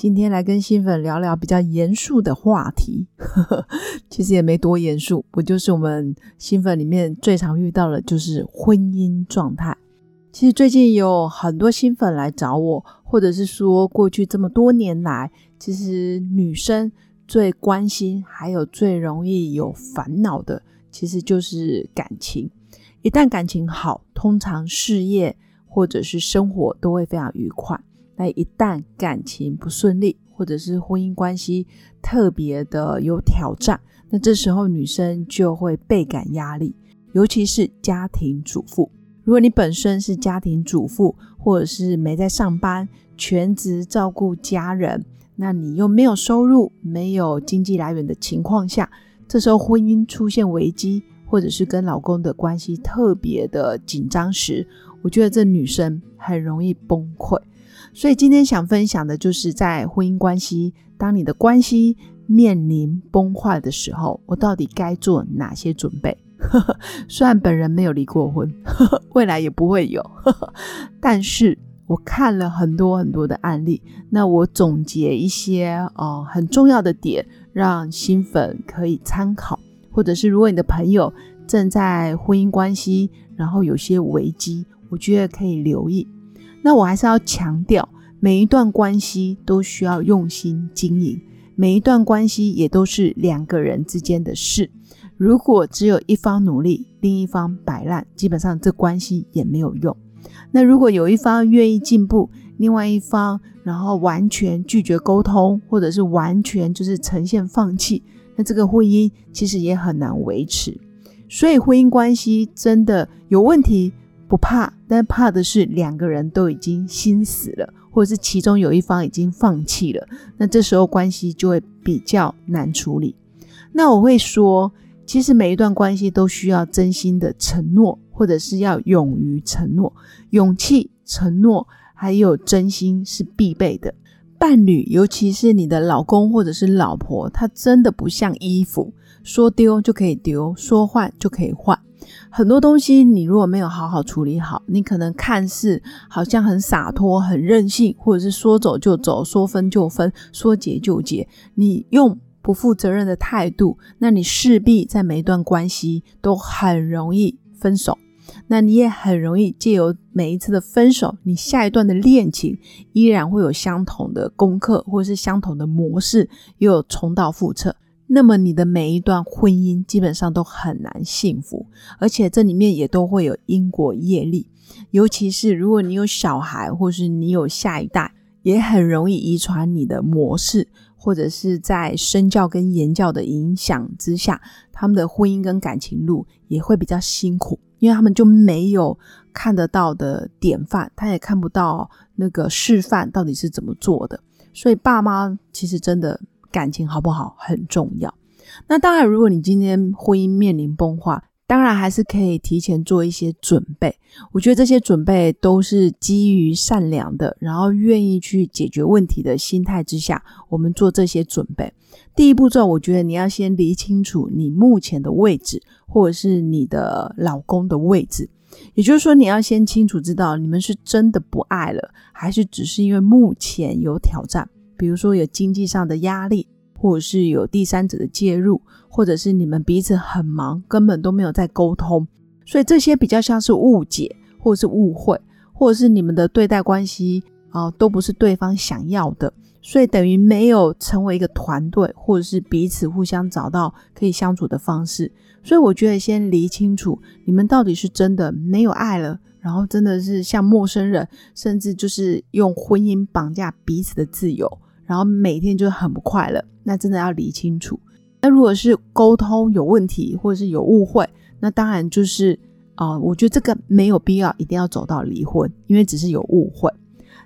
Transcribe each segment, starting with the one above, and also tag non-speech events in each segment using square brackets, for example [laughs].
今天来跟新粉聊聊比较严肃的话题，[laughs] 其实也没多严肃，不就是我们新粉里面最常遇到的，就是婚姻状态。其实最近有很多新粉来找我，或者是说过去这么多年来，其实女生最关心，还有最容易有烦恼的，其实就是感情。一旦感情好，通常事业或者是生活都会非常愉快。那一旦感情不顺利，或者是婚姻关系特别的有挑战，那这时候女生就会倍感压力，尤其是家庭主妇。如果你本身是家庭主妇，或者是没在上班，全职照顾家人，那你又没有收入、没有经济来源的情况下，这时候婚姻出现危机，或者是跟老公的关系特别的紧张时，我觉得这女生很容易崩溃。所以今天想分享的就是在婚姻关系，当你的关系面临崩坏的时候，我到底该做哪些准备？[laughs] 虽然本人没有离过婚，未来也不会有，[laughs] 但是我看了很多很多的案例，那我总结一些呃很重要的点，让新粉可以参考，或者是如果你的朋友正在婚姻关系，然后有些危机，我觉得可以留意。那我还是要强调，每一段关系都需要用心经营，每一段关系也都是两个人之间的事。如果只有一方努力，另一方摆烂，基本上这关系也没有用。那如果有一方愿意进步，另外一方然后完全拒绝沟通，或者是完全就是呈现放弃，那这个婚姻其实也很难维持。所以婚姻关系真的有问题。不怕，但怕的是两个人都已经心死了，或者是其中有一方已经放弃了，那这时候关系就会比较难处理。那我会说，其实每一段关系都需要真心的承诺，或者是要勇于承诺，勇气、承诺还有真心是必备的。伴侣，尤其是你的老公或者是老婆，他真的不像衣服，说丢就可以丢，说换就可以换。很多东西你如果没有好好处理好，你可能看似好像很洒脱、很任性，或者是说走就走、说分就分、说结就结。你用不负责任的态度，那你势必在每一段关系都很容易分手。那你也很容易借由每一次的分手，你下一段的恋情依然会有相同的功课，或是相同的模式，又有重蹈覆辙。那么你的每一段婚姻基本上都很难幸福，而且这里面也都会有因果业力，尤其是如果你有小孩，或是你有下一代，也很容易遗传你的模式，或者是在身教跟言教的影响之下，他们的婚姻跟感情路也会比较辛苦，因为他们就没有看得到的典范，他也看不到那个示范到底是怎么做的，所以爸妈其实真的。感情好不好很重要。那当然，如果你今天婚姻面临崩坏，当然还是可以提前做一些准备。我觉得这些准备都是基于善良的，然后愿意去解决问题的心态之下，我们做这些准备。第一步骤，我觉得你要先理清楚你目前的位置，或者是你的老公的位置。也就是说，你要先清楚知道你们是真的不爱了，还是只是因为目前有挑战。比如说有经济上的压力，或者是有第三者的介入，或者是你们彼此很忙，根本都没有在沟通，所以这些比较像是误解，或者是误会，或者是你们的对待关系啊，都不是对方想要的，所以等于没有成为一个团队，或者是彼此互相找到可以相处的方式。所以我觉得先理清楚，你们到底是真的没有爱了，然后真的是像陌生人，甚至就是用婚姻绑架彼此的自由。然后每天就很不快乐，那真的要理清楚。那如果是沟通有问题，或者是有误会，那当然就是啊，我觉得这个没有必要一定要走到离婚，因为只是有误会。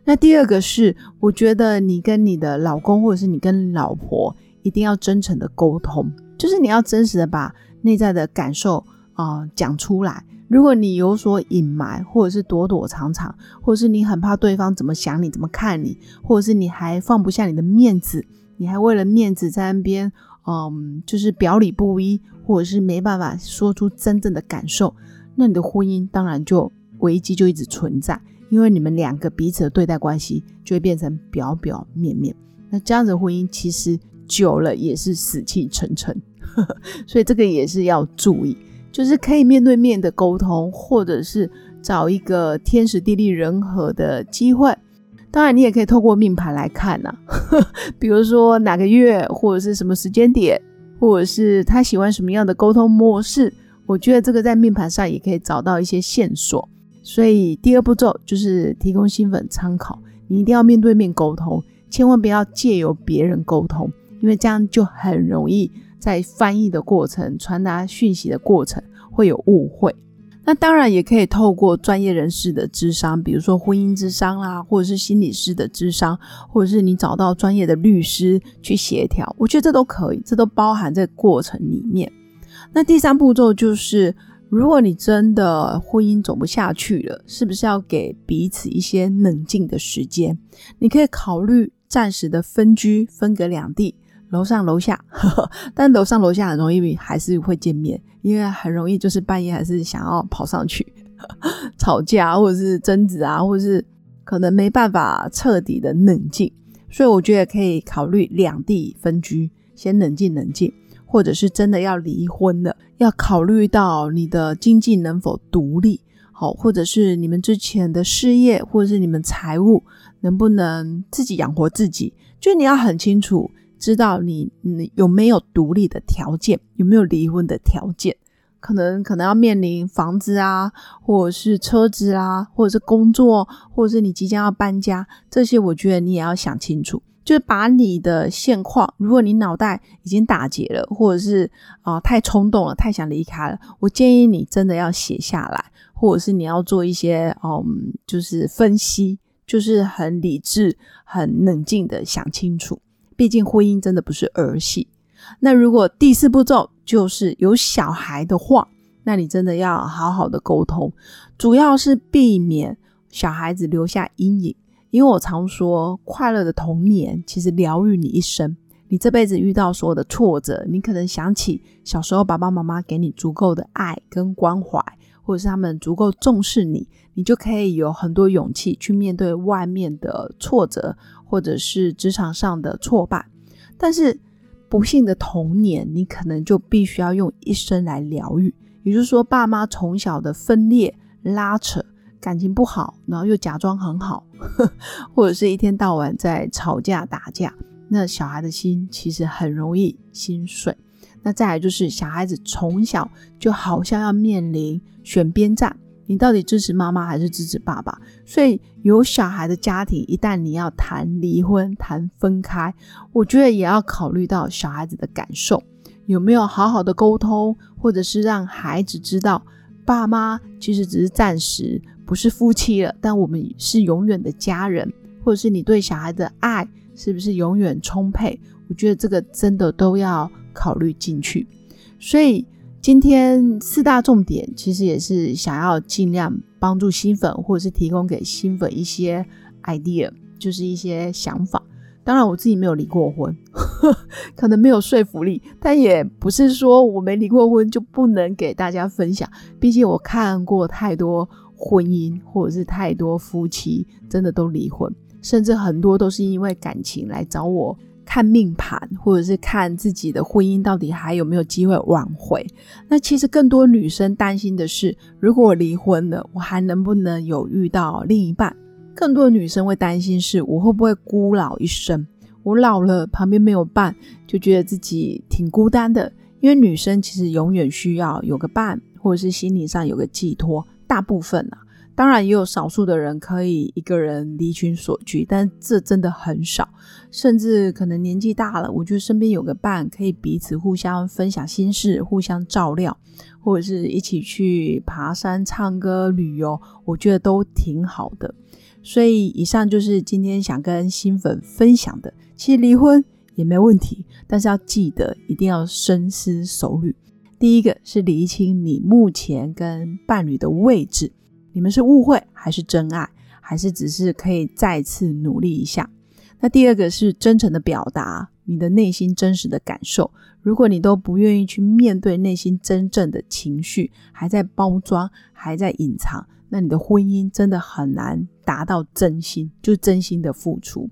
那第二个是，我觉得你跟你的老公，或者是你跟老婆，一定要真诚的沟通，就是你要真实的把内在的感受啊讲出来。如果你有所隐瞒，或者是躲躲藏藏，或者是你很怕对方怎么想你、怎么看你，或者是你还放不下你的面子，你还为了面子在那边，嗯，就是表里不一，或者是没办法说出真正的感受，那你的婚姻当然就危机就一直存在，因为你们两个彼此的对待关系就会变成表表面面，那这样子婚姻其实久了也是死气沉沉，[laughs] 所以这个也是要注意。就是可以面对面的沟通，或者是找一个天时地利人和的机会。当然，你也可以透过命盘来看呐，[laughs] 比如说哪个月，或者是什么时间点，或者是他喜欢什么样的沟通模式。我觉得这个在命盘上也可以找到一些线索。所以第二步骤就是提供新粉参考，你一定要面对面沟通，千万不要借由别人沟通，因为这样就很容易。在翻译的过程、传达讯息的过程会有误会，那当然也可以透过专业人士的智商，比如说婚姻智商啦，或者是心理师的智商，或者是你找到专业的律师去协调，我觉得这都可以，这都包含在过程里面。那第三步骤就是，如果你真的婚姻走不下去了，是不是要给彼此一些冷静的时间？你可以考虑暂时的分居，分隔两地。楼上楼下，[laughs] 但楼上楼下很容易还是会见面，因为很容易就是半夜还是想要跑上去 [laughs] 吵架，或者是争执啊，或者是可能没办法彻底的冷静，所以我觉得可以考虑两地分居，先冷静冷静，或者是真的要离婚了，要考虑到你的经济能否独立，好，或者是你们之前的事业，或者是你们财务能不能自己养活自己，就你要很清楚。知道你你有没有独立的条件，有没有离婚的条件？可能可能要面临房子啊，或者是车子啊，或者是工作，或者是你即将要搬家，这些我觉得你也要想清楚。就是把你的现况，如果你脑袋已经打结了，或者是啊太冲动了，太想离开了，我建议你真的要写下来，或者是你要做一些嗯，就是分析，就是很理智、很冷静的想清楚。毕竟婚姻真的不是儿戏。那如果第四步骤就是有小孩的话，那你真的要好好的沟通，主要是避免小孩子留下阴影。因为我常说，快乐的童年其实疗愈你一生。你这辈子遇到所有的挫折，你可能想起小时候爸爸妈妈给你足够的爱跟关怀，或者是他们足够重视你，你就可以有很多勇气去面对外面的挫折。或者是职场上的挫败，但是不幸的童年，你可能就必须要用一生来疗愈。也就是说，爸妈从小的分裂、拉扯，感情不好，然后又假装很好，[laughs] 或者是一天到晚在吵架打架，那小孩的心其实很容易心碎。那再来就是小孩子从小就好像要面临选边站。你到底支持妈妈还是支持爸爸？所以有小孩的家庭，一旦你要谈离婚、谈分开，我觉得也要考虑到小孩子的感受，有没有好好的沟通，或者是让孩子知道，爸妈其实只是暂时不是夫妻了，但我们是永远的家人，或者是你对小孩的爱是不是永远充沛？我觉得这个真的都要考虑进去，所以。今天四大重点其实也是想要尽量帮助新粉，或者是提供给新粉一些 idea，就是一些想法。当然我自己没有离过婚，[laughs] 可能没有说服力，但也不是说我没离过婚就不能给大家分享。毕竟我看过太多婚姻，或者是太多夫妻真的都离婚，甚至很多都是因为感情来找我。看命盘，或者是看自己的婚姻到底还有没有机会挽回。那其实更多女生担心的是，如果我离婚了，我还能不能有遇到另一半？更多的女生会担心是，我会不会孤老一生？我老了，旁边没有伴，就觉得自己挺孤单的。因为女生其实永远需要有个伴，或者是心理上有个寄托。大部分啊。当然也有少数的人可以一个人离群所居，但这真的很少。甚至可能年纪大了，我觉得身边有个伴，可以彼此互相分享心事，互相照料，或者是一起去爬山、唱歌、旅游，我觉得都挺好的。所以以上就是今天想跟新粉分享的。其实离婚也没问题，但是要记得一定要深思熟虑。第一个是厘清你目前跟伴侣的位置，你们是误会还是真爱，还是只是可以再次努力一下？那第二个是真诚的表达你的内心真实的感受。如果你都不愿意去面对内心真正的情绪，还在包装，还在隐藏，那你的婚姻真的很难达到真心，就真心的付出。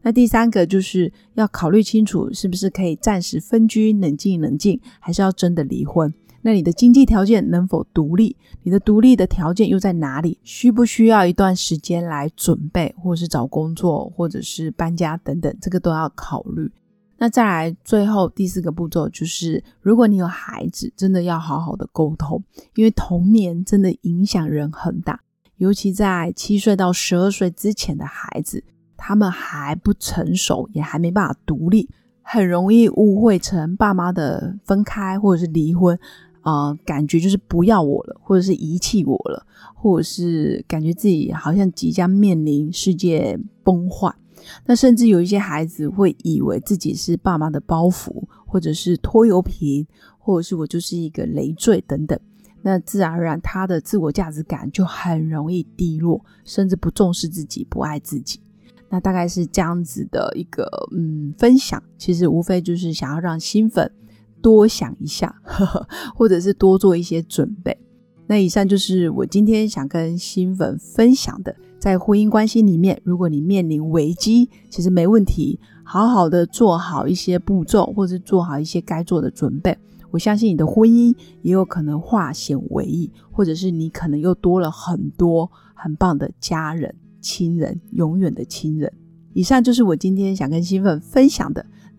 那第三个就是要考虑清楚，是不是可以暂时分居，冷静冷静，还是要真的离婚？那你的经济条件能否独立？你的独立的条件又在哪里？需不需要一段时间来准备，或者是找工作，或者是搬家等等，这个都要考虑。那再来，最后第四个步骤就是，如果你有孩子，真的要好好的沟通，因为童年真的影响人很大，尤其在七岁到十二岁之前的孩子，他们还不成熟，也还没办法独立，很容易误会成爸妈的分开或者是离婚。啊，感觉就是不要我了，或者是遗弃我了，或者是感觉自己好像即将面临世界崩坏。那甚至有一些孩子会以为自己是爸妈的包袱，或者是拖油瓶，或者是我就是一个累赘等等。那自然而然，他的自我价值感就很容易低落，甚至不重视自己，不爱自己。那大概是这样子的一个嗯分享，其实无非就是想要让新粉。多想一下，[laughs] 或者是多做一些准备。那以上就是我今天想跟新粉分享的。在婚姻关系里面，如果你面临危机，其实没问题，好好的做好一些步骤，或者做好一些该做的准备。我相信你的婚姻也有可能化险为夷，或者是你可能又多了很多很棒的家人、亲人，永远的亲人。以上就是我今天想跟新粉分享的。